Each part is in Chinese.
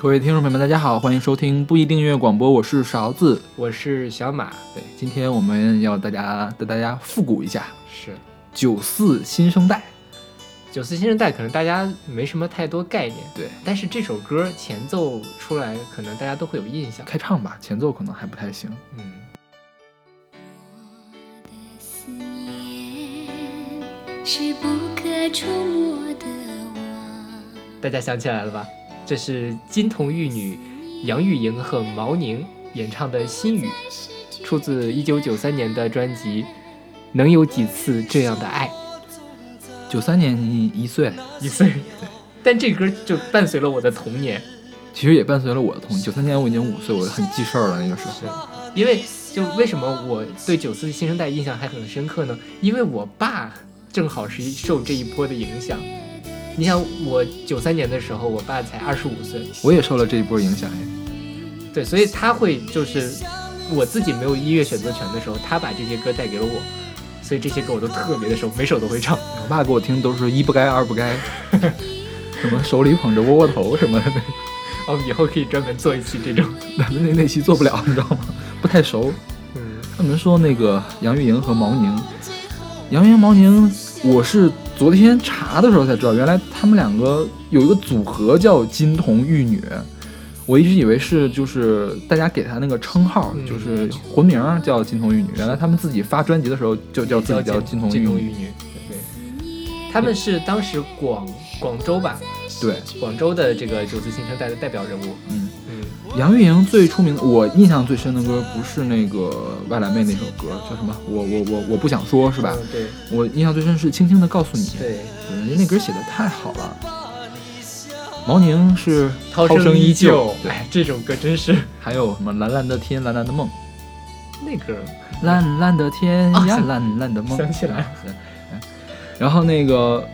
各位听众朋友们，大家好，欢迎收听不一定音乐广播，我是勺子，我是小马。对，今天我们要大家带大家复古一下是九四新生代。九四新生代，可能大家没什么太多概念，对，但是这首歌前奏出来，可能大家都会有印象。开唱吧，前奏可能还不太行。嗯。思念是不可触摸的网。大家想起来了吧？这是金童玉女杨钰莹和毛宁演唱的《心语》，出自一九九三年的专辑《能有几次这样的爱》。九三年你一岁，一岁，但这歌就伴随了我的童年，其实也伴随了我的童年。九三年我已经五岁，我很记事儿了那个时候。因为就为什么我对九四新生代印象还很深刻呢？因为我爸正好是受这一波的影响。你想我九三年的时候，我爸才二十五岁，我也受了这一波影响对，所以他会就是我自己没有音乐选择权的时候，他把这些歌带给了我，所以这些歌我都特别的熟，每首都会唱。我爸给我听都是一不该二不该，什么手里捧着窝窝头什么的。哦，以后可以专门做一期这种，那那那期做不了，你知道吗？不太熟。嗯，他们说那个杨钰莹和毛宁，杨钰莹、毛宁，我是。昨天查的时候才知道，原来他们两个有一个组合叫金童玉女，我一直以为是就是大家给他那个称号，就是魂名叫金童玉女。原来他们自己发专辑的时候就叫自己叫金童玉女。对，他们是当时广广州吧？对，广州的这个九四新生代的代表人物。嗯。杨钰莹最出名的，我印象最深的歌不是那个外来妹那首歌，叫什么？我我我我不想说，是吧？对，我印象最深是轻轻的告诉你。对，人家那歌写的太好了。毛宁是涛声依旧，哎，这首歌真是。还有什么蓝蓝的天，蓝蓝的梦？那歌蓝蓝的天呀，蓝蓝的梦。想起来了。然后那个。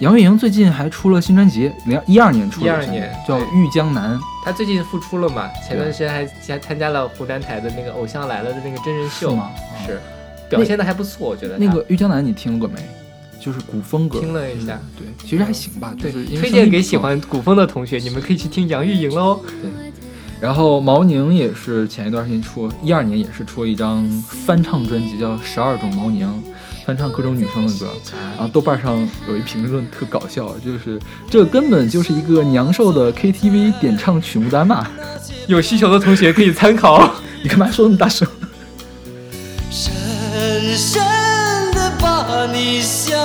杨钰莹最近还出了新专辑，零一二年出的，一二年叫《玉江南》。她最近复出了嘛？前段时间还还参加了湖南台的那个《偶像来了》的那个真人秀嘛？是，表现的还不错，我觉得。那个《玉江南》你听过没？就是古风歌。听了一下，对，其实还行吧。对，推荐给喜欢古风的同学，你们可以去听杨钰莹喽。对。然后毛宁也是前一段时间出，一二年也是出了一张翻唱专辑，叫《十二种毛宁》。翻唱各种女生的歌，然后豆瓣上有一评论特搞笑，就是这根本就是一个娘兽的 KTV 点唱曲目单嘛！有需求的同学可以参考。你干嘛说那么大声？深深的把你想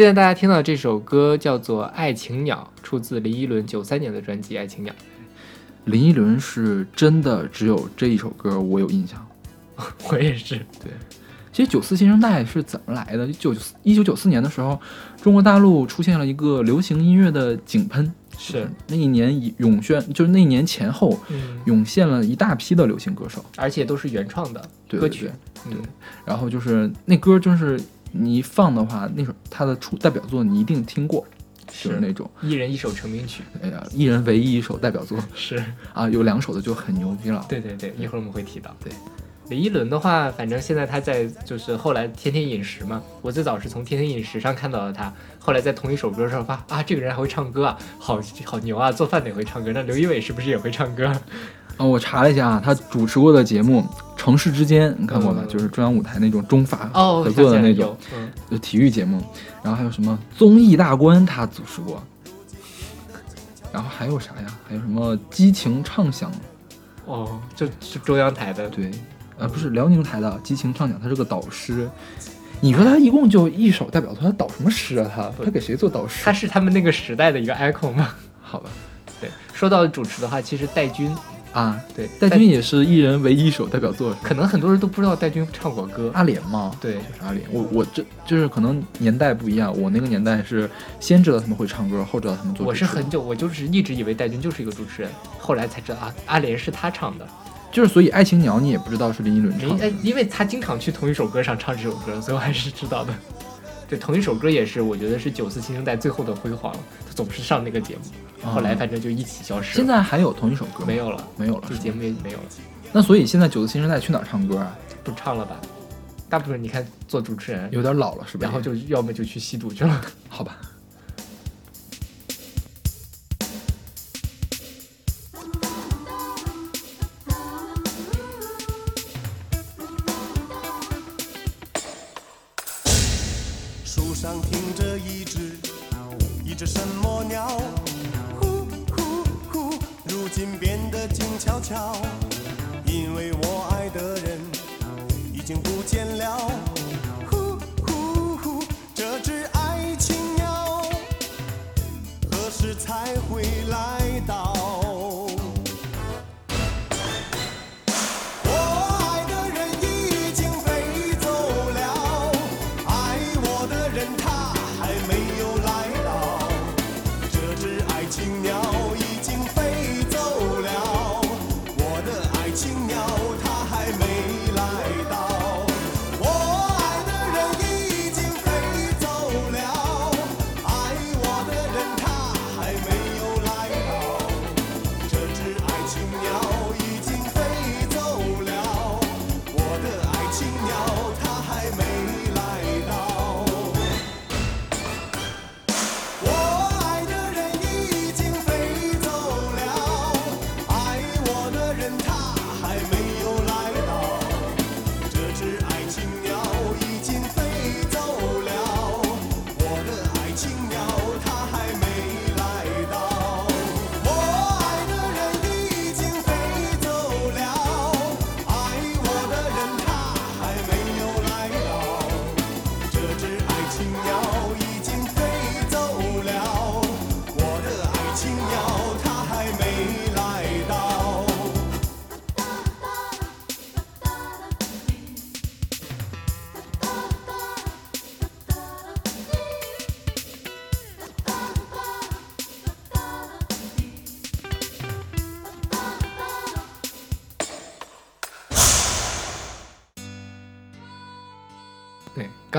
现在大家听到这首歌叫做《爱情鸟》，出自林依轮九三年的专辑《爱情鸟》。林依轮是真的只有这一首歌我有印象，我也是。对，其实九四新生代是怎么来的？九一九九四年的时候，中国大陆出现了一个流行音乐的井喷，是那一年以涌现，就是那一年前后嗯，涌现了一大批的流行歌手。而且都是原创的对对歌曲，对嗯，然后就是那歌，就是你一放的话，那首他的出代表作你一定听过，就是那种，一人一首成名曲，哎呀，一人唯一一首代表作。是。啊，有两首的就很牛逼了。对对对，一会儿我们会提到。对，李一伦的话，反正现在他在就是后来天天饮食嘛，我最早是从天天饮食上看到的他，后来在同一首歌上发啊，这个人还会唱歌啊，好好牛啊，做饭的也会唱歌，那刘仪伟是不是也会唱歌？啊，我查了一下啊，他主持过的节目《城市之间》，你看过吗？嗯就是中央舞台那种中法哦，合作的那种就体育节目，然后还有什么综艺大观，他主持过，然后还有啥呀？还有什么激情畅想？哦，这是中央台的，对，呃，不是辽宁台的激情畅想，他是个导师。你说他一共就一首代表作，他导什么诗啊？他他给谁做导师他？是他们那个时代的一个 icon 吗。好吧，对，说到主持的话，其实戴军，啊，对，戴军也是一人唯一一首代表作，可能很多人都不知道戴军唱过歌。阿莲嘛，对，就是阿莲。我我这就是可能年代不一样，我那个年代是先知道他们会唱歌，后知道他们做。我是很久，我就是一直以为戴军就是一个主持人，后来才知道啊，阿莲是他唱的。就是所以《爱情鸟》你也不知道是林依轮唱的哎，因为他经常去同一首歌上唱这首歌，所以我还是知道的。对，同一首歌也是，我觉得是九四新生代最后的辉煌。他总是上那个节目，后来反正就一起消失了。现在还有同一首歌没有了，没有了这节目也没有了，那所以现在九四新生代去哪儿唱歌啊？不唱了吧？大部分你看做主持人，有点老了是吧？然后就要么就去吸毒去了。好吧。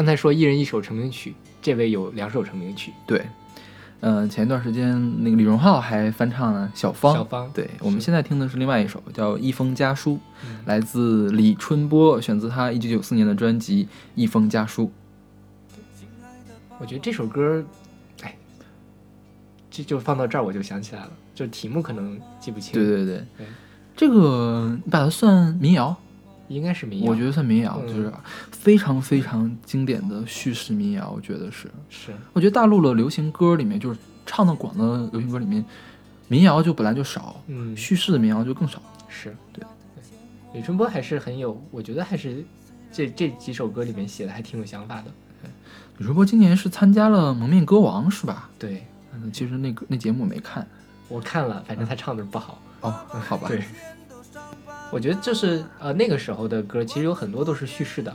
刚才说一人一首成名曲，这位有两首成名曲。对，嗯、前一段时间那个李荣浩还翻唱了小芳。小芳对我们现在听的是另外一首叫《一封家书》，嗯来自李春波，选自他一九九四年的专辑《一封家书》。我觉得这首歌，哎，这就放到这儿我就想起来了，就题目可能记不清。对对对对，这个你把它算民谣，应该是民谣。我觉得算民谣，嗯就是非常非常经典的叙事民谣，我觉得是。是我觉得大陆的流行歌里面，就是唱的广的流行歌里面，民谣就本来就少，嗯叙事的民谣就更少。是对对李春波还是很有，我觉得还是这这几首歌里面写的还挺有想法的。李春波今年是参加了《蒙面歌王》是吧？对嗯，其实那个那节目我没看。我看了，反正他唱的不好。哦，好吧。对，我觉得就是呃那个时候的歌，其实有很多都是叙事的，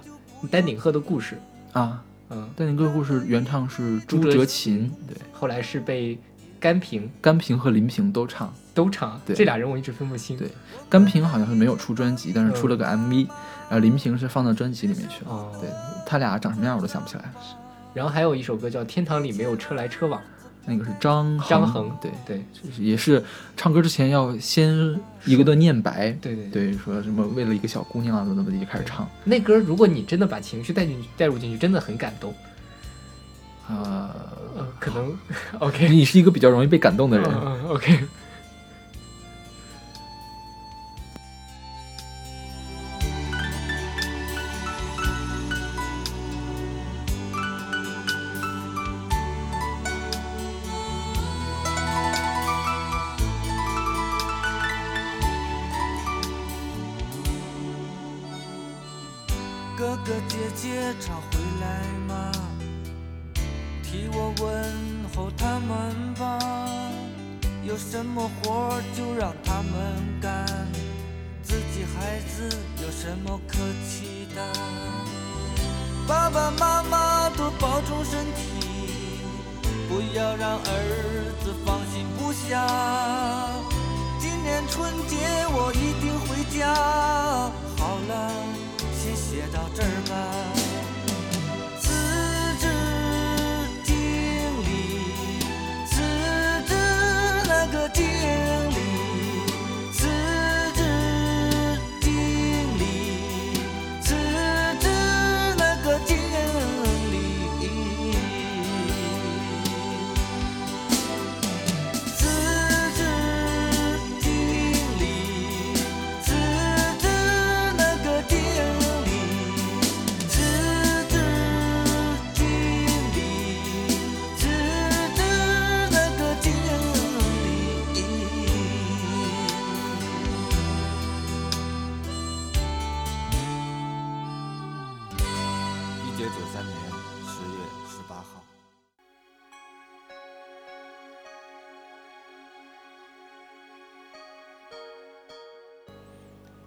丹顶鹤的故事，啊，嗯，丹顶鹤故事原唱是朱朱哲哲琴，对，后来是被甘平甘平和林平都唱。都唱，对这俩人我一直分不清。对甘平好像是没有出专辑，但是出嗯了个 MV，、然后林平是放到专辑里面去了。哦，对他俩长什么样我都想不起来。然后还有一首歌叫《天堂里没有车来车往》，那个是张恒，张恒对，对也是唱歌之前要先一个段念白，对对对，说什么为了一个小姑娘啊，怎么怎么的就开始唱。那歌如果你真的把情绪带进去、带入进去，真的很感动。可能 OK，你是一个比较容易被感动的人。OK。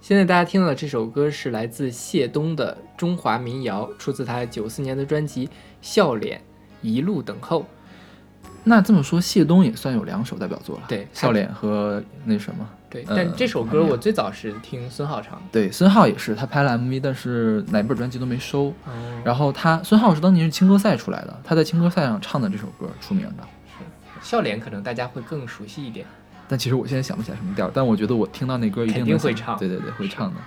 现在大家听到的这首歌是来自谢东的中华民谣，出自他九四年的专辑《笑脸一路等候》。那这么说，谢东也算有两首代表作了，对笑脸和那什么。对，呃但这首歌我最早是听孙浩唱的。对，孙浩也是，他拍了 MV，但是哪本专辑都没收。哦然后他孙浩是当年是青歌赛出来的，他在青歌赛上唱的这首歌出名的。是笑脸可能大家会更熟悉一点。但其实我现在想不起来什么调，但我觉得我听到那歌一定肯定会唱对对对，会唱的。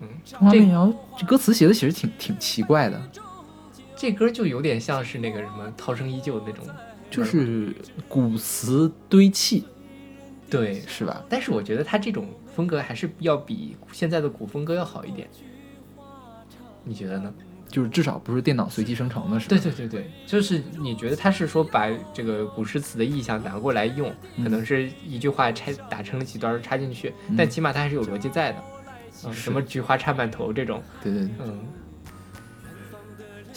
嗯，中华这民谣这歌词写的其实挺挺奇怪的，这歌就有点像是那个什么《涛声依旧》那种，就是古词堆砌，对。是吧？但是我觉得他这种风格还是要比现在的古风歌要好一点。你觉得呢？就是至少不是电脑随机生成的，是吧？对对对对，就是你觉得他是说把这个古诗词的意象拿过来用，嗯可能是一句话拆打成了几段插进去，嗯但起码它还是有逻辑在的。嗯，什么菊花插满头这种，对对对。嗯，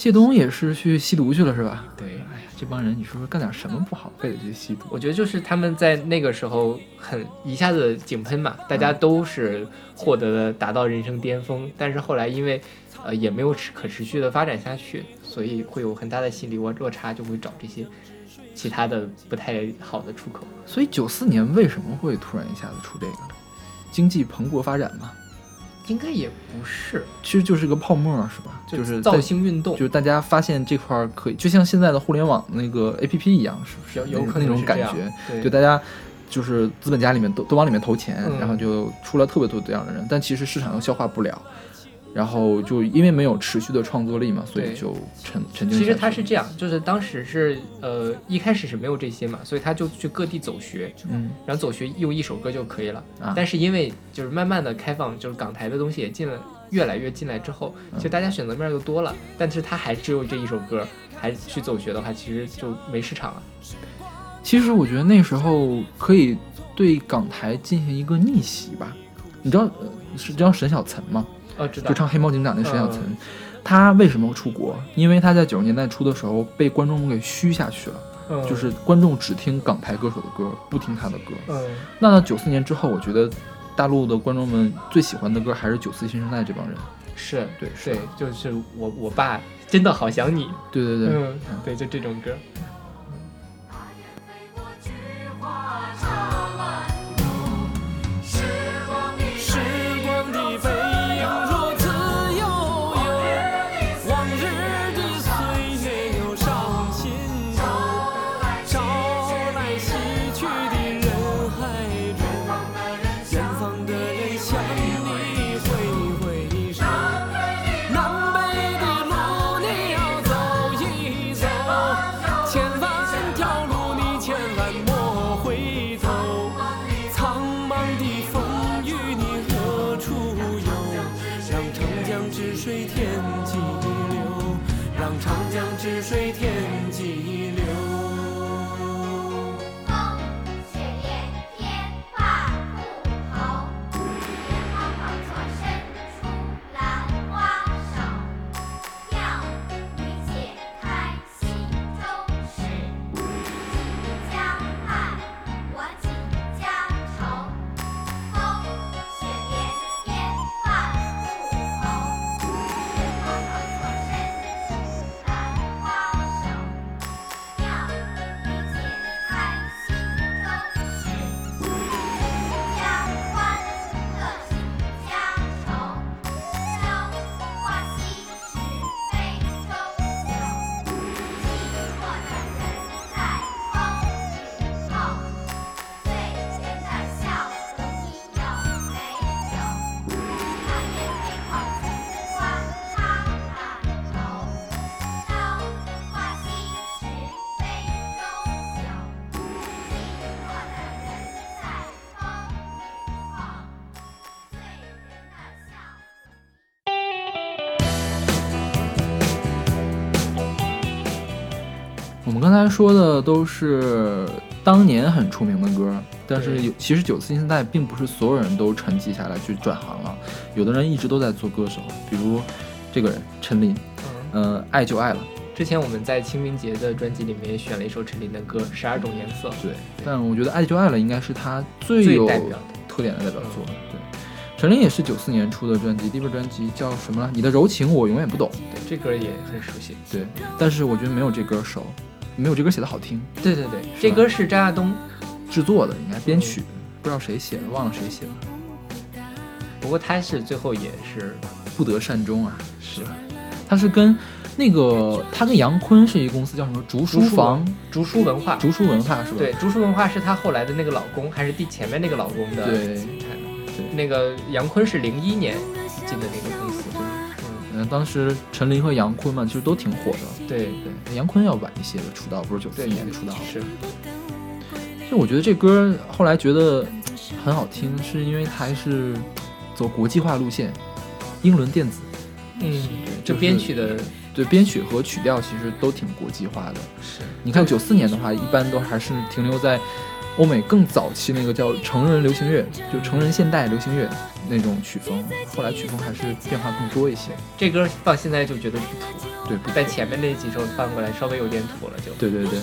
谢东也是去吸毒去了，是吧？对。哎呀，这帮人，你说说干点什么不好，非得去吸毒？我觉得就是他们在那个时候很一下子井喷嘛，大家嗯都是获得了达到人生巅峰，但是后来因为呃也没有持可持续的发展下去，所以会有很大的心理落落差，就会找这些其他的不太好的出口。所以九四年为什么会突然一下子出这个？经济蓬勃发展嘛，应该也不是，其实就是个泡沫，是吧？就是造星运动就，是大家发现这块儿可以，就像现在的互联网那个 A P P 一样，是不是？有有可那那种感觉，对就大家就是资本家里面都都往里面投钱，嗯然后就出了特别多这样的人，但其实市场又消化不了，然后就因为没有持续的创作力嘛，所以就沉沉浸。其实他是这样，就是当时是呃一开始是没有这些嘛，所以他就去各地走学，嗯然后走学用一首歌就可以了。啊但是因为就是慢慢的开放，就是港台的东西也进了，越来越进来之后，嗯其实大家选择面就多了，但是他还只有这一首歌，还去走学的话，其实就没市场了。其实我觉得那时候可以对港台进行一个逆袭吧。你知道呃是知道沈小岑吗？哦，知道就。唱《黑猫警长》那沈小岑，嗯他为什么出国？因为他在九十年代初的时候被观众给虚下去了，嗯就是观众只听港台歌手的歌，不听他的歌。嗯，那到九四年之后，我觉得大陆的观众们最喜欢的歌还是九四新生代这帮人。是对是对，就是我我爸真的好想你，对对对，嗯，对，就这种歌。是水天才说的都是当年很出名的歌，但是有其实九四新代并不是所有人都沉寂下来去转行了，有的人一直都在做歌手，比如这个人陈琳，嗯，呃，爱就爱了，之前我们在清明节的专辑里面也选了一首陈琳的歌《十二种颜色》，对，但我觉得爱就爱了应该是他最最有特点的代表作，对。陈琳也是九四年出的专辑，第一本专辑叫什么了？你的柔情我永远不懂。对，这歌也很熟悉。对，但是我觉得没有这歌熟，没有这歌写的好听。对对对，这歌是张亚东，制作的应该编曲，不知道谁写的，忘了谁写的。不过他是最后也是不得善终啊，是吧？他是跟那个他跟杨坤是一个公司，叫什么竹书房、竹书文化，竹书文化是吧？对，竹书文化是他后来的那个老公，还是第前面那个老公的对对那个杨坤是零一年进的那个公司，嗯，当时陈琳和杨坤嘛，其实都挺火的。对对，杨坤要晚一些的出道，不是九四年出道的。是，就我觉得这歌后来觉得很好听，是因为它还是走国际化路线，英伦电子，嗯，就就是编曲的对编曲和曲调其实都挺国际化的。是你看九四年的话，一般都还是停留在欧美更早期那个叫成人流行乐，就成人现代流行乐那种曲风。后来曲风还是变化更多一些。这歌放现在就觉得不土，对，不在前面那几首翻过来稍微有点土了就。对对对，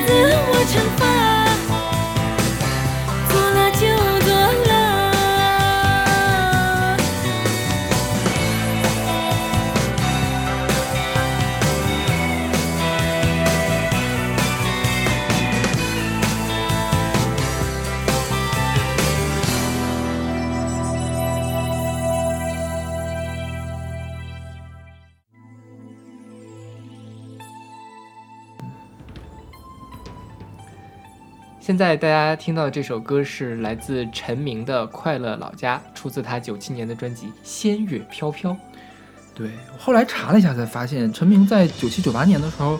自我惩罚。现在大家听到的这首歌是来自陈明的《快乐老家》，出自他九七年的专辑《仙乐飘飘》。对，后来查了一下才发现，陈明在九七九八年的时候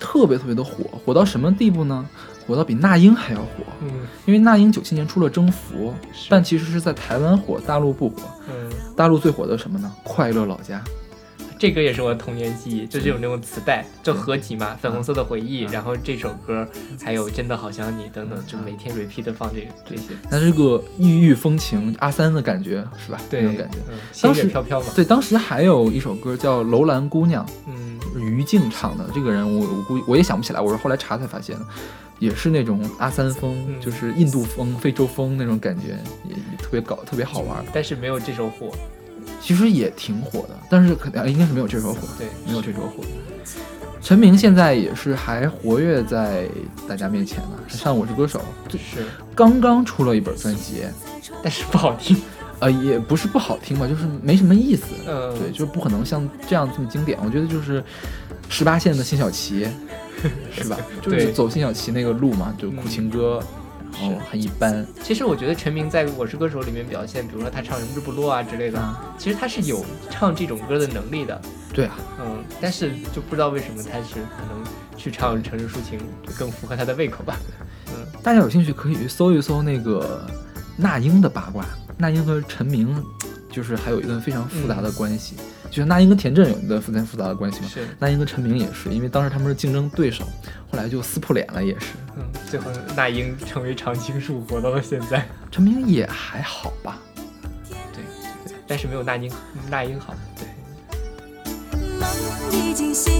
特别特别的火，火到什么地步呢？火到比那英还要火。嗯因为那英九七年出了《征服》，但其实是在台湾火，大陆不火。嗯，大陆最火的什么呢？《快乐老家》。这歌也是我的童年记忆，就是有那种磁带，就合集嘛，粉红色的回忆，嗯然后这首歌，还有真的好想你等等，就每天 repeat 的放这个这些。那这个异域风情，阿三的感觉是吧？对，那种感觉。嗯，仙当时乐飘飘嘛。对，当时还有一首歌叫《楼兰姑娘嗯，》，于静唱的。这个人我我估计我也想不起来，我是后来查才发现的，也是那种阿三风，嗯就是印度风、非洲风那种感觉，也也特别搞，特别好玩。但是没有这首火。其实也挺火的，但是可能应该是没有这首火，对，没有这首火。陈明现在也是还活跃在大家面前呢，还上《我是歌手》，就是刚刚出了一本专辑，但是不好听。呃，也不是不好听吧，就是没什么意思。嗯，对，就是不可能像这样这么经典。我觉得就是十八线的辛晓琪，是吧？就是走辛晓琪那个路嘛，就苦情歌，然后很一般。其实我觉得陈明在《我是歌手》里面表现，比如说他唱《人之不落》啊之类的，啊其实他是有唱这种歌的能力的。对啊，嗯，但是就不知道为什么他是可能去唱城市抒情更符合他的胃口吧。嗯，大家有兴趣可以去搜一搜那个那英的八卦。那英和陈明就是还有一段非常复杂的关系，就是那英跟田震有一段非常复杂的关系嘛。是，那英跟陈明也是，因为当时他们是竞争对手，后来就撕破脸了，也是。嗯，最后那英成为常青树，活到了现在。陈明也还好吧，对，对但是没有那英那英好。对，梦已经醒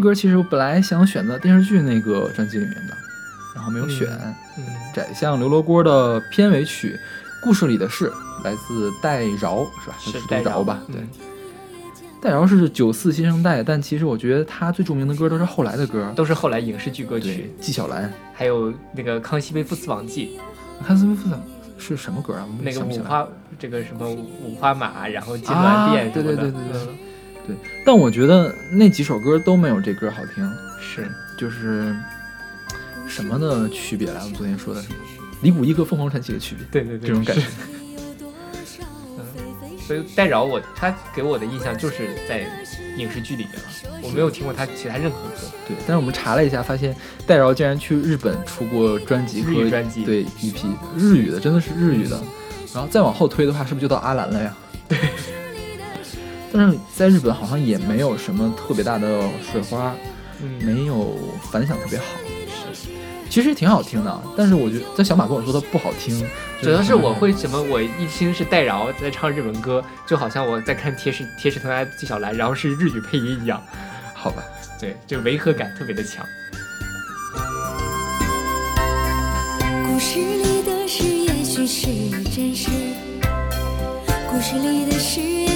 歌其实我本来想选的电视剧那个专辑里面的，然后没有选。嗯，宰相刘罗锅的片尾曲，故事里的事来自戴娆，是吧？读是戴娆娆吧？对。嗯，戴娆是九四新生代，但其实我觉得他最著名的歌都是后来的歌，都是后来影视剧歌对曲，，纪晓岚、还有那个《康熙微服私访记康熙微服私访是什么歌啊？》，那个五花这个什么五花马，然后金銮殿啊对对对对对。嗯对，但我觉得那几首歌都没有这歌好听，是就是什么的区别来？我们昨天说的什么？李谷一和凤凰传奇的区别，对对对这种感觉嗯。所以戴娆我他给我的印象就是在影视剧里面了，我没有听过他其他任何歌。对，但是我们查了一下，发现戴娆竟然去日本出过专辑和专辑对 EP 日语的，真的是日语的。然后再往后推的话，是不是就到阿兰了呀？对。但是在日本好像也没有什么特别大的水花，嗯，没有反响特别好。是，其实挺好听的，但是我觉得在小马跟我说它不好听，主要是我会什么，我一听是戴饶在唱日文歌，就好像我在看《铁齿铁齿铜牙纪晓岚》，然后是日语配音一样，好吧。对，就违和感特别的强。故事里的事也许是真实，故事里的事也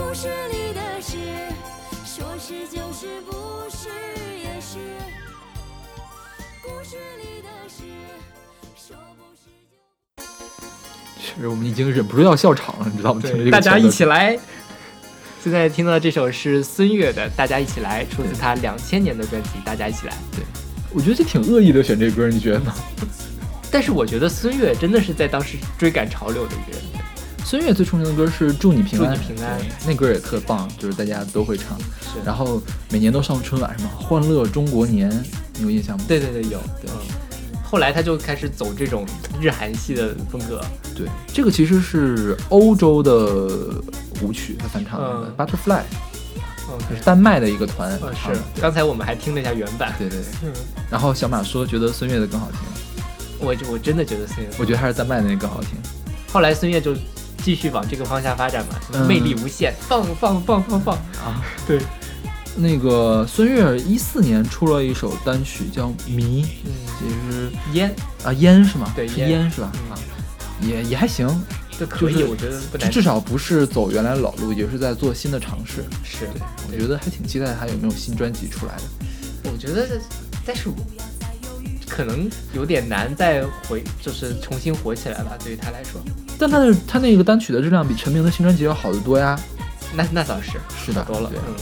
故事里的事，说是就是，不是也是。故事里的事，说不是就。是我们已经忍不住要笑场了，你知道吗？大家一起来。现在听到的这首是孙悦的《大家一起来》，出自他两千年的专辑《大家一起来》。对我觉得这挺恶意的选这歌，你觉得呢？但是我觉得孙悦真的是在当时追赶潮流的一个人。孙悦最出名的歌是《祝你平安》，祝你平安那歌也特棒，就是大家都会唱。是然后每年都上春晚，什么《欢乐中国年》，你有印象吗？对对对，有。嗯，后来他就开始走这种日韩系的风格。对，这个其实是欧洲的舞曲，他翻唱的、嗯 Butterfly，嗯，也是丹麦的一个团。是。刚才我们还听了一下原版。对对对。嗯，然后小马说觉得孙悦的更好听，我就我真的觉得孙悦，我觉得还是丹麦的那个更好听。后来孙悦就继续往这个方向发展嘛，嗯魅力无限，放放放放放。啊，对，那个孙悦一四年出了一首单曲叫《迷》，嗯，其实烟啊烟是吗？对烟是烟是吧？嗯啊，也也还行，这可以，就是我觉得不难。至至少不是走原来老路，也是在做新的尝试。是，我觉得还挺期待他有没有新专辑出来的。我觉得，但是可能有点难再回，就是重新火起来吧。对于他来说，但他的他那个单曲的质量比陈明的新专辑要好得多呀，那那倒是是的，多了。对嗯，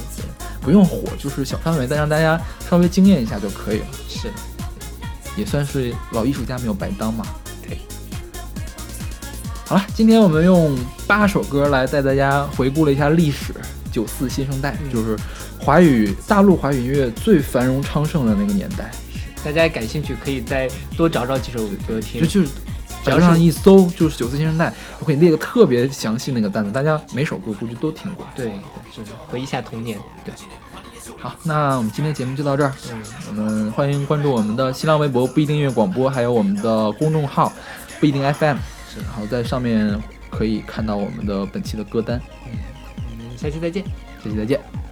不用火，就是小范围，再让大家稍微惊艳一下就可以了，是的。也算是老艺术家没有白当嘛。对。好了，今天我们用八首歌来带大家回顾了一下历史，九四新生代、嗯就是华语大陆华语音乐最繁荣昌盛的那个年代，大家感兴趣可以再多找找几首歌听就。就是。只要上一搜就是九四新生代，我给你列个特别详细那个单子，大家每首歌估计都听过。对，就是回忆一下童年。对，好，那我们今天节目就到这儿。嗯，我们欢迎关注我们的新浪微博不一定音乐广播，还有我们的公众号不一定 FM，是然后在上面可以看到我们的本期的歌单。嗯，我们下期再见。下期再见。